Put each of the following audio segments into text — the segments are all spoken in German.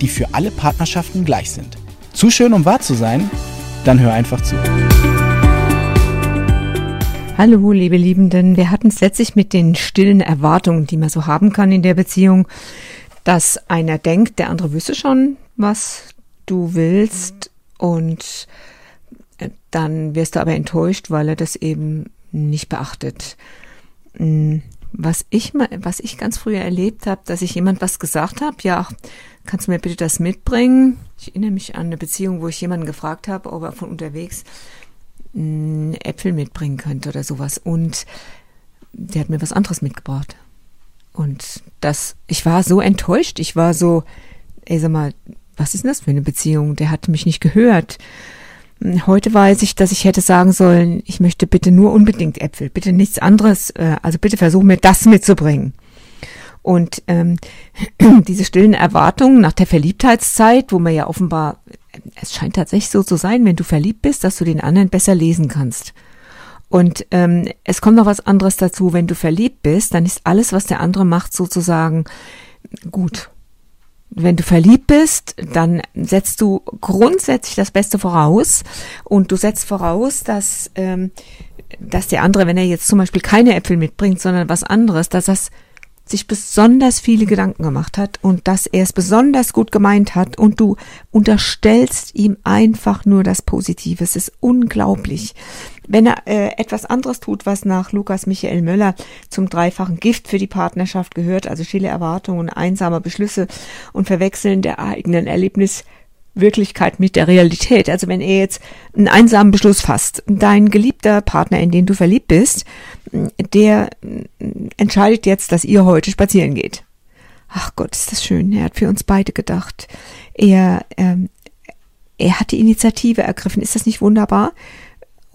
die für alle Partnerschaften gleich sind. Zu schön, um wahr zu sein? Dann hör einfach zu. Hallo, liebe Liebenden. Wir hatten es letztlich mit den stillen Erwartungen, die man so haben kann in der Beziehung, dass einer denkt, der andere wüsste schon, was du willst und äh, dann wirst du aber enttäuscht, weil er das eben nicht beachtet. Hm, was ich mal, was ich ganz früher erlebt habe, dass ich jemand was gesagt habe, ja, kannst du mir bitte das mitbringen? Ich erinnere mich an eine Beziehung, wo ich jemanden gefragt habe, ob er von unterwegs mh, Äpfel mitbringen könnte oder sowas. Und der hat mir was anderes mitgebracht. Und das, ich war so enttäuscht. Ich war so, ey, sag mal, was ist denn das für eine Beziehung? Der hat mich nicht gehört. Heute weiß ich, dass ich hätte sagen sollen, ich möchte bitte nur unbedingt Äpfel, bitte nichts anderes. Äh, also bitte versuch mir das mitzubringen. Und ähm, diese stillen Erwartungen nach der Verliebtheitszeit, wo man ja offenbar, es scheint tatsächlich so zu sein, wenn du verliebt bist, dass du den anderen besser lesen kannst. Und ähm, es kommt noch was anderes dazu, wenn du verliebt bist, dann ist alles, was der andere macht, sozusagen gut. Wenn du verliebt bist, dann setzt du grundsätzlich das Beste voraus und du setzt voraus, dass, ähm, dass der andere, wenn er jetzt zum Beispiel keine Äpfel mitbringt, sondern was anderes, dass das sich besonders viele Gedanken gemacht hat und dass er es besonders gut gemeint hat und du unterstellst ihm einfach nur das Positive. Es ist unglaublich. Wenn er äh, etwas anderes tut, was nach Lukas Michael Möller zum dreifachen Gift für die Partnerschaft gehört, also stille Erwartungen, einsame Beschlüsse und Verwechseln der eigenen Erlebnis Wirklichkeit mit der Realität. Also wenn er jetzt einen einsamen Beschluss fasst, dein geliebter Partner, in den du verliebt bist, der entscheidet jetzt, dass ihr heute spazieren geht. Ach Gott, ist das schön. Er hat für uns beide gedacht. Er, ähm, er hat die Initiative ergriffen. Ist das nicht wunderbar?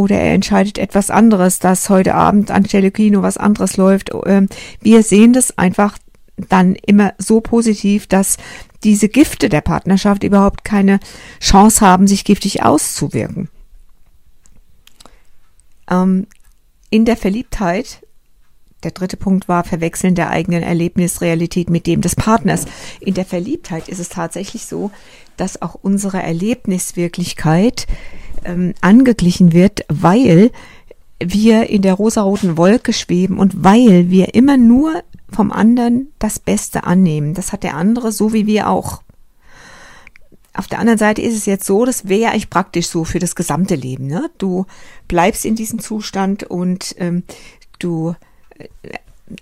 Oder er entscheidet etwas anderes, dass heute Abend anstelle Kino was anderes läuft. Ähm, wir sehen das einfach dann immer so positiv, dass diese Gifte der Partnerschaft überhaupt keine Chance haben, sich giftig auszuwirken. Ähm, in der Verliebtheit, der dritte Punkt war Verwechseln der eigenen Erlebnisrealität mit dem des Partners. In der Verliebtheit ist es tatsächlich so, dass auch unsere Erlebniswirklichkeit ähm, angeglichen wird, weil wir in der rosaroten Wolke schweben und weil wir immer nur vom anderen das Beste annehmen. Das hat der andere so wie wir auch. Auf der anderen Seite ist es jetzt so, das wäre ja eigentlich praktisch so für das gesamte Leben. Ne? Du bleibst in diesem Zustand und ähm, du äh,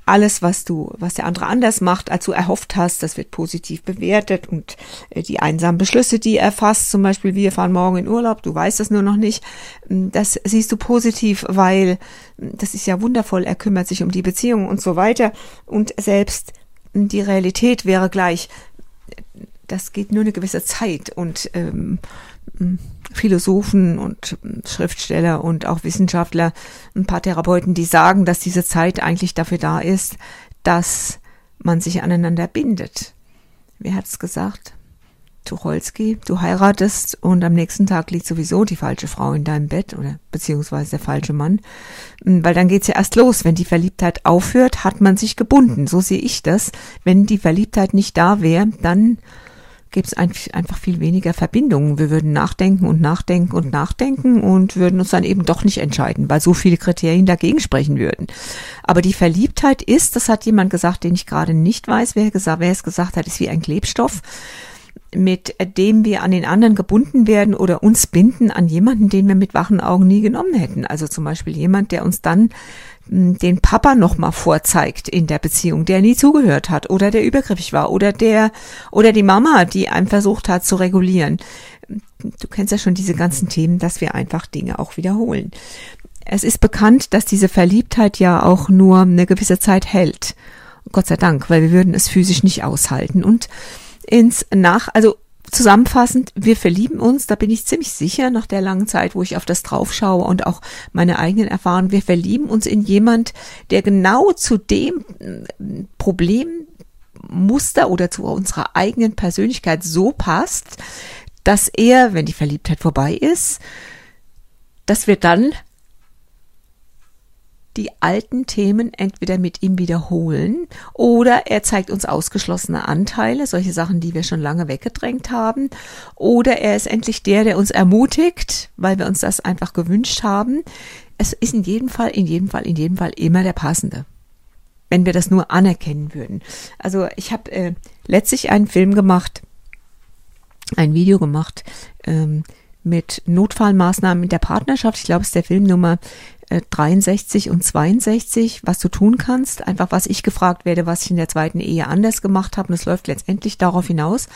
alles, was du, was der andere anders macht, als du erhofft hast, das wird positiv bewertet und äh, die einsamen Beschlüsse, die er fasst, zum Beispiel, wir fahren morgen in Urlaub, du weißt das nur noch nicht, ähm, das siehst du positiv, weil ähm, das ist ja wundervoll, er kümmert sich um die Beziehung und so weiter. Und selbst ähm, die Realität wäre gleich, das geht nur eine gewisse Zeit und ähm, Philosophen und Schriftsteller und auch Wissenschaftler, ein paar Therapeuten, die sagen, dass diese Zeit eigentlich dafür da ist, dass man sich aneinander bindet. Wer hat es gesagt? Tucholsky, du heiratest und am nächsten Tag liegt sowieso die falsche Frau in deinem Bett oder beziehungsweise der falsche Mann. Weil dann geht's ja erst los. Wenn die Verliebtheit aufhört, hat man sich gebunden. So sehe ich das. Wenn die Verliebtheit nicht da wäre, dann gäbe es einfach viel weniger Verbindungen. Wir würden nachdenken und nachdenken und nachdenken und würden uns dann eben doch nicht entscheiden, weil so viele Kriterien dagegen sprechen würden. Aber die Verliebtheit ist, das hat jemand gesagt, den ich gerade nicht weiß, wer, gesagt, wer es gesagt hat, ist wie ein Klebstoff mit dem wir an den anderen gebunden werden oder uns binden an jemanden, den wir mit wachen Augen nie genommen hätten. Also zum Beispiel jemand, der uns dann den Papa nochmal vorzeigt in der Beziehung, der nie zugehört hat oder der übergriffig war oder der oder die Mama, die einem versucht hat zu regulieren. Du kennst ja schon diese ganzen Themen, dass wir einfach Dinge auch wiederholen. Es ist bekannt, dass diese Verliebtheit ja auch nur eine gewisse Zeit hält. Gott sei Dank, weil wir würden es physisch nicht aushalten und ins Nach, also zusammenfassend, wir verlieben uns, da bin ich ziemlich sicher nach der langen Zeit, wo ich auf das drauf schaue und auch meine eigenen Erfahrungen, wir verlieben uns in jemand, der genau zu dem äh, Problemmuster oder zu unserer eigenen Persönlichkeit so passt, dass er, wenn die Verliebtheit vorbei ist, dass wir dann die alten Themen entweder mit ihm wiederholen oder er zeigt uns ausgeschlossene Anteile, solche Sachen, die wir schon lange weggedrängt haben, oder er ist endlich der, der uns ermutigt, weil wir uns das einfach gewünscht haben. Es ist in jedem Fall, in jedem Fall, in jedem Fall immer der passende. Wenn wir das nur anerkennen würden. Also ich habe äh, letztlich einen Film gemacht, ein Video gemacht ähm, mit Notfallmaßnahmen in der Partnerschaft. Ich glaube, es ist der Film Nummer 63 äh, und 62, was du tun kannst. Einfach, was ich gefragt werde, was ich in der zweiten Ehe anders gemacht habe. Und es läuft letztendlich darauf hinaus,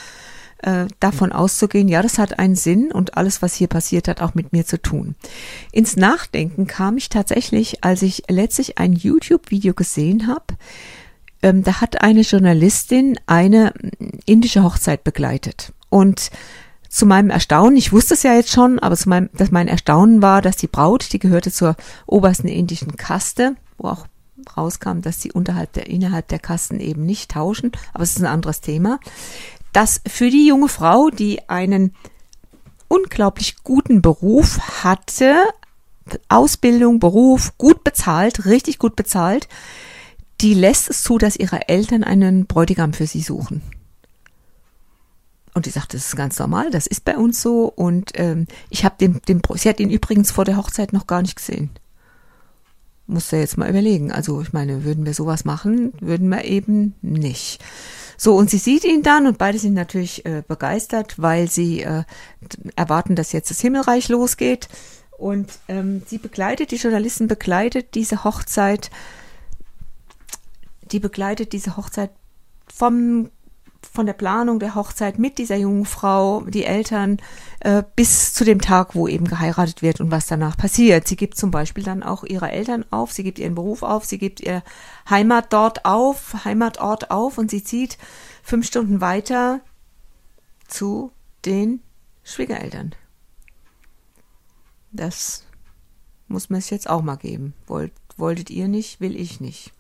äh, davon auszugehen, ja, das hat einen Sinn und alles, was hier passiert hat, auch mit mir zu tun. Ins Nachdenken kam ich tatsächlich, als ich letztlich ein YouTube-Video gesehen habe. Ähm, da hat eine Journalistin eine indische Hochzeit begleitet. Und zu meinem Erstaunen, ich wusste es ja jetzt schon, aber zu meinem, dass mein Erstaunen war, dass die Braut, die gehörte zur obersten indischen Kaste, wo auch rauskam, dass sie unterhalb der, innerhalb der Kasten eben nicht tauschen, aber es ist ein anderes Thema, dass für die junge Frau, die einen unglaublich guten Beruf hatte, Ausbildung, Beruf, gut bezahlt, richtig gut bezahlt, die lässt es zu, dass ihre Eltern einen Bräutigam für sie suchen. Und die sagte, das ist ganz normal, das ist bei uns so. Und ähm, ich habe den, den, sie hat ihn übrigens vor der Hochzeit noch gar nicht gesehen. Musste jetzt mal überlegen. Also ich meine, würden wir sowas machen, würden wir eben nicht. So, und sie sieht ihn dann und beide sind natürlich äh, begeistert, weil sie äh, erwarten, dass jetzt das Himmelreich losgeht. Und ähm, sie begleitet, die Journalisten begleitet diese Hochzeit, die begleitet diese Hochzeit vom von der Planung der Hochzeit mit dieser jungen Frau, die Eltern, äh, bis zu dem Tag, wo eben geheiratet wird und was danach passiert. Sie gibt zum Beispiel dann auch ihre Eltern auf, sie gibt ihren Beruf auf, sie gibt ihr Heimat dort auf, Heimatort auf und sie zieht fünf Stunden weiter zu den Schwiegereltern. Das muss man es jetzt auch mal geben. Wollt, wolltet ihr nicht, will ich nicht.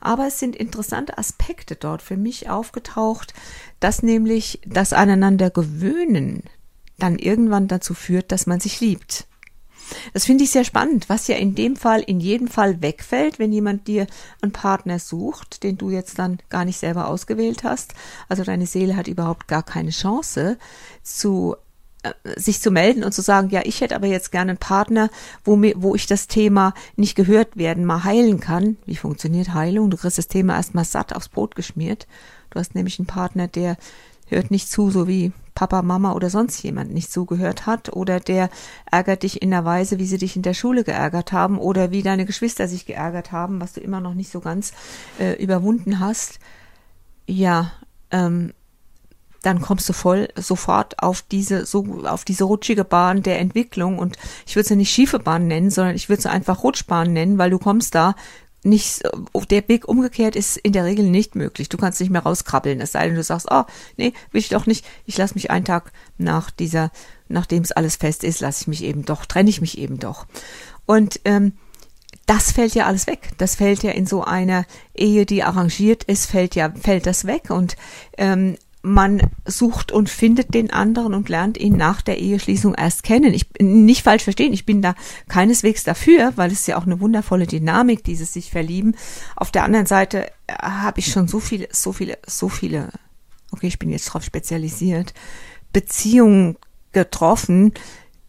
Aber es sind interessante Aspekte dort für mich aufgetaucht, dass nämlich das aneinander gewöhnen dann irgendwann dazu führt, dass man sich liebt. Das finde ich sehr spannend, was ja in dem Fall in jedem Fall wegfällt, wenn jemand dir einen Partner sucht, den du jetzt dann gar nicht selber ausgewählt hast. Also deine Seele hat überhaupt gar keine Chance zu sich zu melden und zu sagen, ja, ich hätte aber jetzt gerne einen Partner, wo mir, wo ich das Thema nicht gehört werden, mal heilen kann. Wie funktioniert Heilung? Du kriegst das Thema erstmal satt aufs Brot geschmiert. Du hast nämlich einen Partner, der hört nicht zu, so wie Papa, Mama oder sonst jemand nicht zugehört hat oder der ärgert dich in der Weise, wie sie dich in der Schule geärgert haben oder wie deine Geschwister sich geärgert haben, was du immer noch nicht so ganz äh, überwunden hast. Ja, ähm, dann kommst du voll sofort auf diese so auf diese rutschige Bahn der Entwicklung und ich würde sie nicht schiefe Bahn nennen, sondern ich würde sie einfach Rutschbahn nennen, weil du kommst da nicht der Weg umgekehrt ist in der Regel nicht möglich. Du kannst nicht mehr rauskrabbeln, es sei denn, du sagst, oh, nee, will ich doch nicht. Ich lasse mich einen Tag nach dieser, nachdem es alles fest ist, lasse ich mich eben doch, trenne ich mich eben doch. Und ähm, das fällt ja alles weg. Das fällt ja in so einer Ehe, die arrangiert ist, fällt ja, fällt das weg. Und ähm, man sucht und findet den anderen und lernt ihn nach der Eheschließung erst kennen. Ich nicht falsch verstehen, ich bin da keineswegs dafür, weil es ja auch eine wundervolle Dynamik, dieses sich verlieben. Auf der anderen Seite äh, habe ich schon so viele, so viele, so viele, okay, ich bin jetzt drauf spezialisiert, Beziehungen getroffen,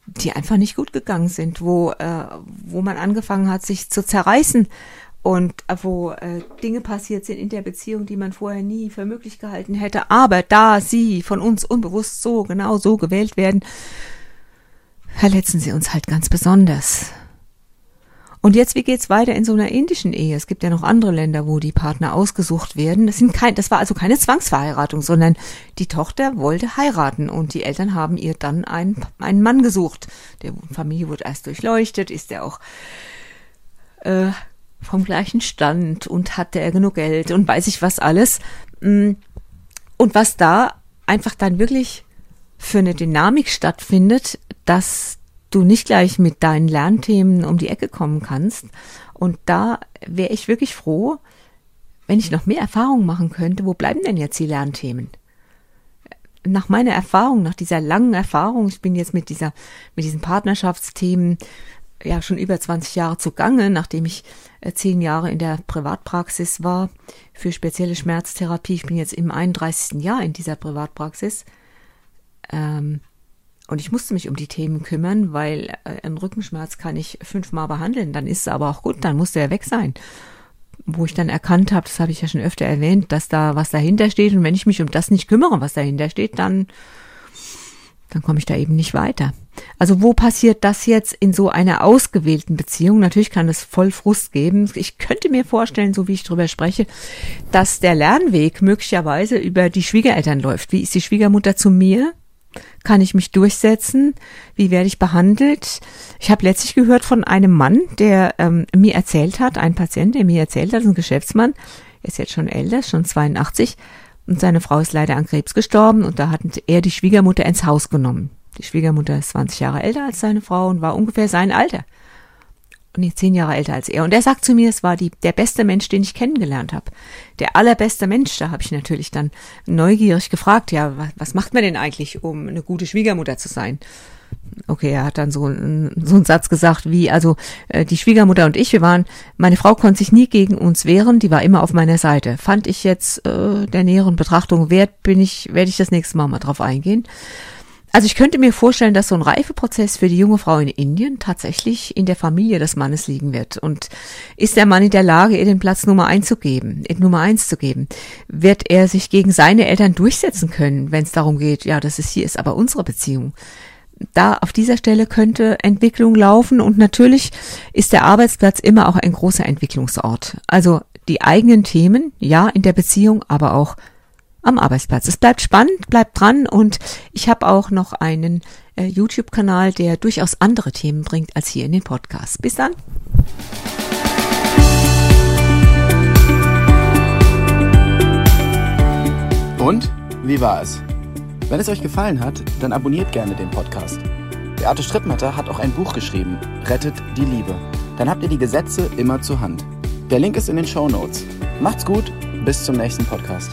die einfach nicht gut gegangen sind, wo, äh, wo man angefangen hat, sich zu zerreißen und äh, wo äh, Dinge passiert sind in der Beziehung, die man vorher nie für möglich gehalten hätte. Aber da sie von uns unbewusst so genau so gewählt werden, verletzen sie uns halt ganz besonders. Und jetzt, wie geht's weiter in so einer indischen Ehe? Es gibt ja noch andere Länder, wo die Partner ausgesucht werden. Das, sind kein, das war also keine Zwangsverheiratung, sondern die Tochter wollte heiraten und die Eltern haben ihr dann einen, einen Mann gesucht. Der Familie wurde erst durchleuchtet, ist er auch äh, vom gleichen Stand und hatte er genug Geld und weiß ich was alles. Mm. Und was da einfach dann wirklich für eine Dynamik stattfindet, dass du nicht gleich mit deinen Lernthemen um die Ecke kommen kannst. Und da wäre ich wirklich froh, wenn ich noch mehr Erfahrung machen könnte. Wo bleiben denn jetzt die Lernthemen? Nach meiner Erfahrung, nach dieser langen Erfahrung, ich bin jetzt mit dieser, mit diesen Partnerschaftsthemen ja schon über 20 Jahre zugange, nachdem ich äh, zehn Jahre in der Privatpraxis war für spezielle Schmerztherapie. Ich bin jetzt im 31. Jahr in dieser Privatpraxis. Ähm, und ich musste mich um die Themen kümmern, weil äh, einen Rückenschmerz kann ich fünfmal behandeln, dann ist es aber auch gut, dann muss der weg sein. Wo ich dann erkannt habe, das habe ich ja schon öfter erwähnt, dass da was dahinter steht und wenn ich mich um das nicht kümmere, was dahinter steht, dann dann komme ich da eben nicht weiter. Also wo passiert das jetzt in so einer ausgewählten Beziehung? Natürlich kann es voll Frust geben. Ich könnte mir vorstellen, so wie ich drüber spreche, dass der Lernweg möglicherweise über die Schwiegereltern läuft. Wie ist die Schwiegermutter zu mir? Kann ich mich durchsetzen? Wie werde ich behandelt? Ich habe letztlich gehört von einem Mann, der ähm, mir erzählt hat, ein Patient, der mir erzählt hat, ein Geschäftsmann, er ist jetzt schon älter, schon 82, und seine Frau ist leider an Krebs gestorben und da hat er die Schwiegermutter ins Haus genommen. Die Schwiegermutter ist 20 Jahre älter als seine Frau und war ungefähr sein Alter. Und nicht zehn Jahre älter als er. Und er sagt zu mir, es war die, der beste Mensch, den ich kennengelernt habe. Der allerbeste Mensch. Da habe ich natürlich dann neugierig gefragt, ja, was, was macht man denn eigentlich, um eine gute Schwiegermutter zu sein? okay, er hat dann so, so einen Satz gesagt wie, also äh, die Schwiegermutter und ich, wir waren, meine Frau konnte sich nie gegen uns wehren, die war immer auf meiner Seite. Fand ich jetzt äh, der näheren Betrachtung wert, bin ich, werde ich das nächste Mal mal drauf eingehen. Also ich könnte mir vorstellen, dass so ein Reifeprozess für die junge Frau in Indien tatsächlich in der Familie des Mannes liegen wird. Und ist der Mann in der Lage, ihr den Platz Nummer eins zu geben, Nummer eins zu geben? Wird er sich gegen seine Eltern durchsetzen können, wenn es darum geht, ja, das ist hier ist aber unsere Beziehung? da auf dieser Stelle könnte Entwicklung laufen und natürlich ist der Arbeitsplatz immer auch ein großer Entwicklungsort. Also die eigenen Themen, ja, in der Beziehung, aber auch am Arbeitsplatz. Es bleibt spannend, bleibt dran und ich habe auch noch einen äh, YouTube-Kanal, der durchaus andere Themen bringt als hier in den Podcast. Bis dann. Und wie war es? Wenn es euch gefallen hat, dann abonniert gerne den Podcast. Beate Strittmatter hat auch ein Buch geschrieben, Rettet die Liebe. Dann habt ihr die Gesetze immer zur Hand. Der Link ist in den Show Notes. Macht's gut, bis zum nächsten Podcast.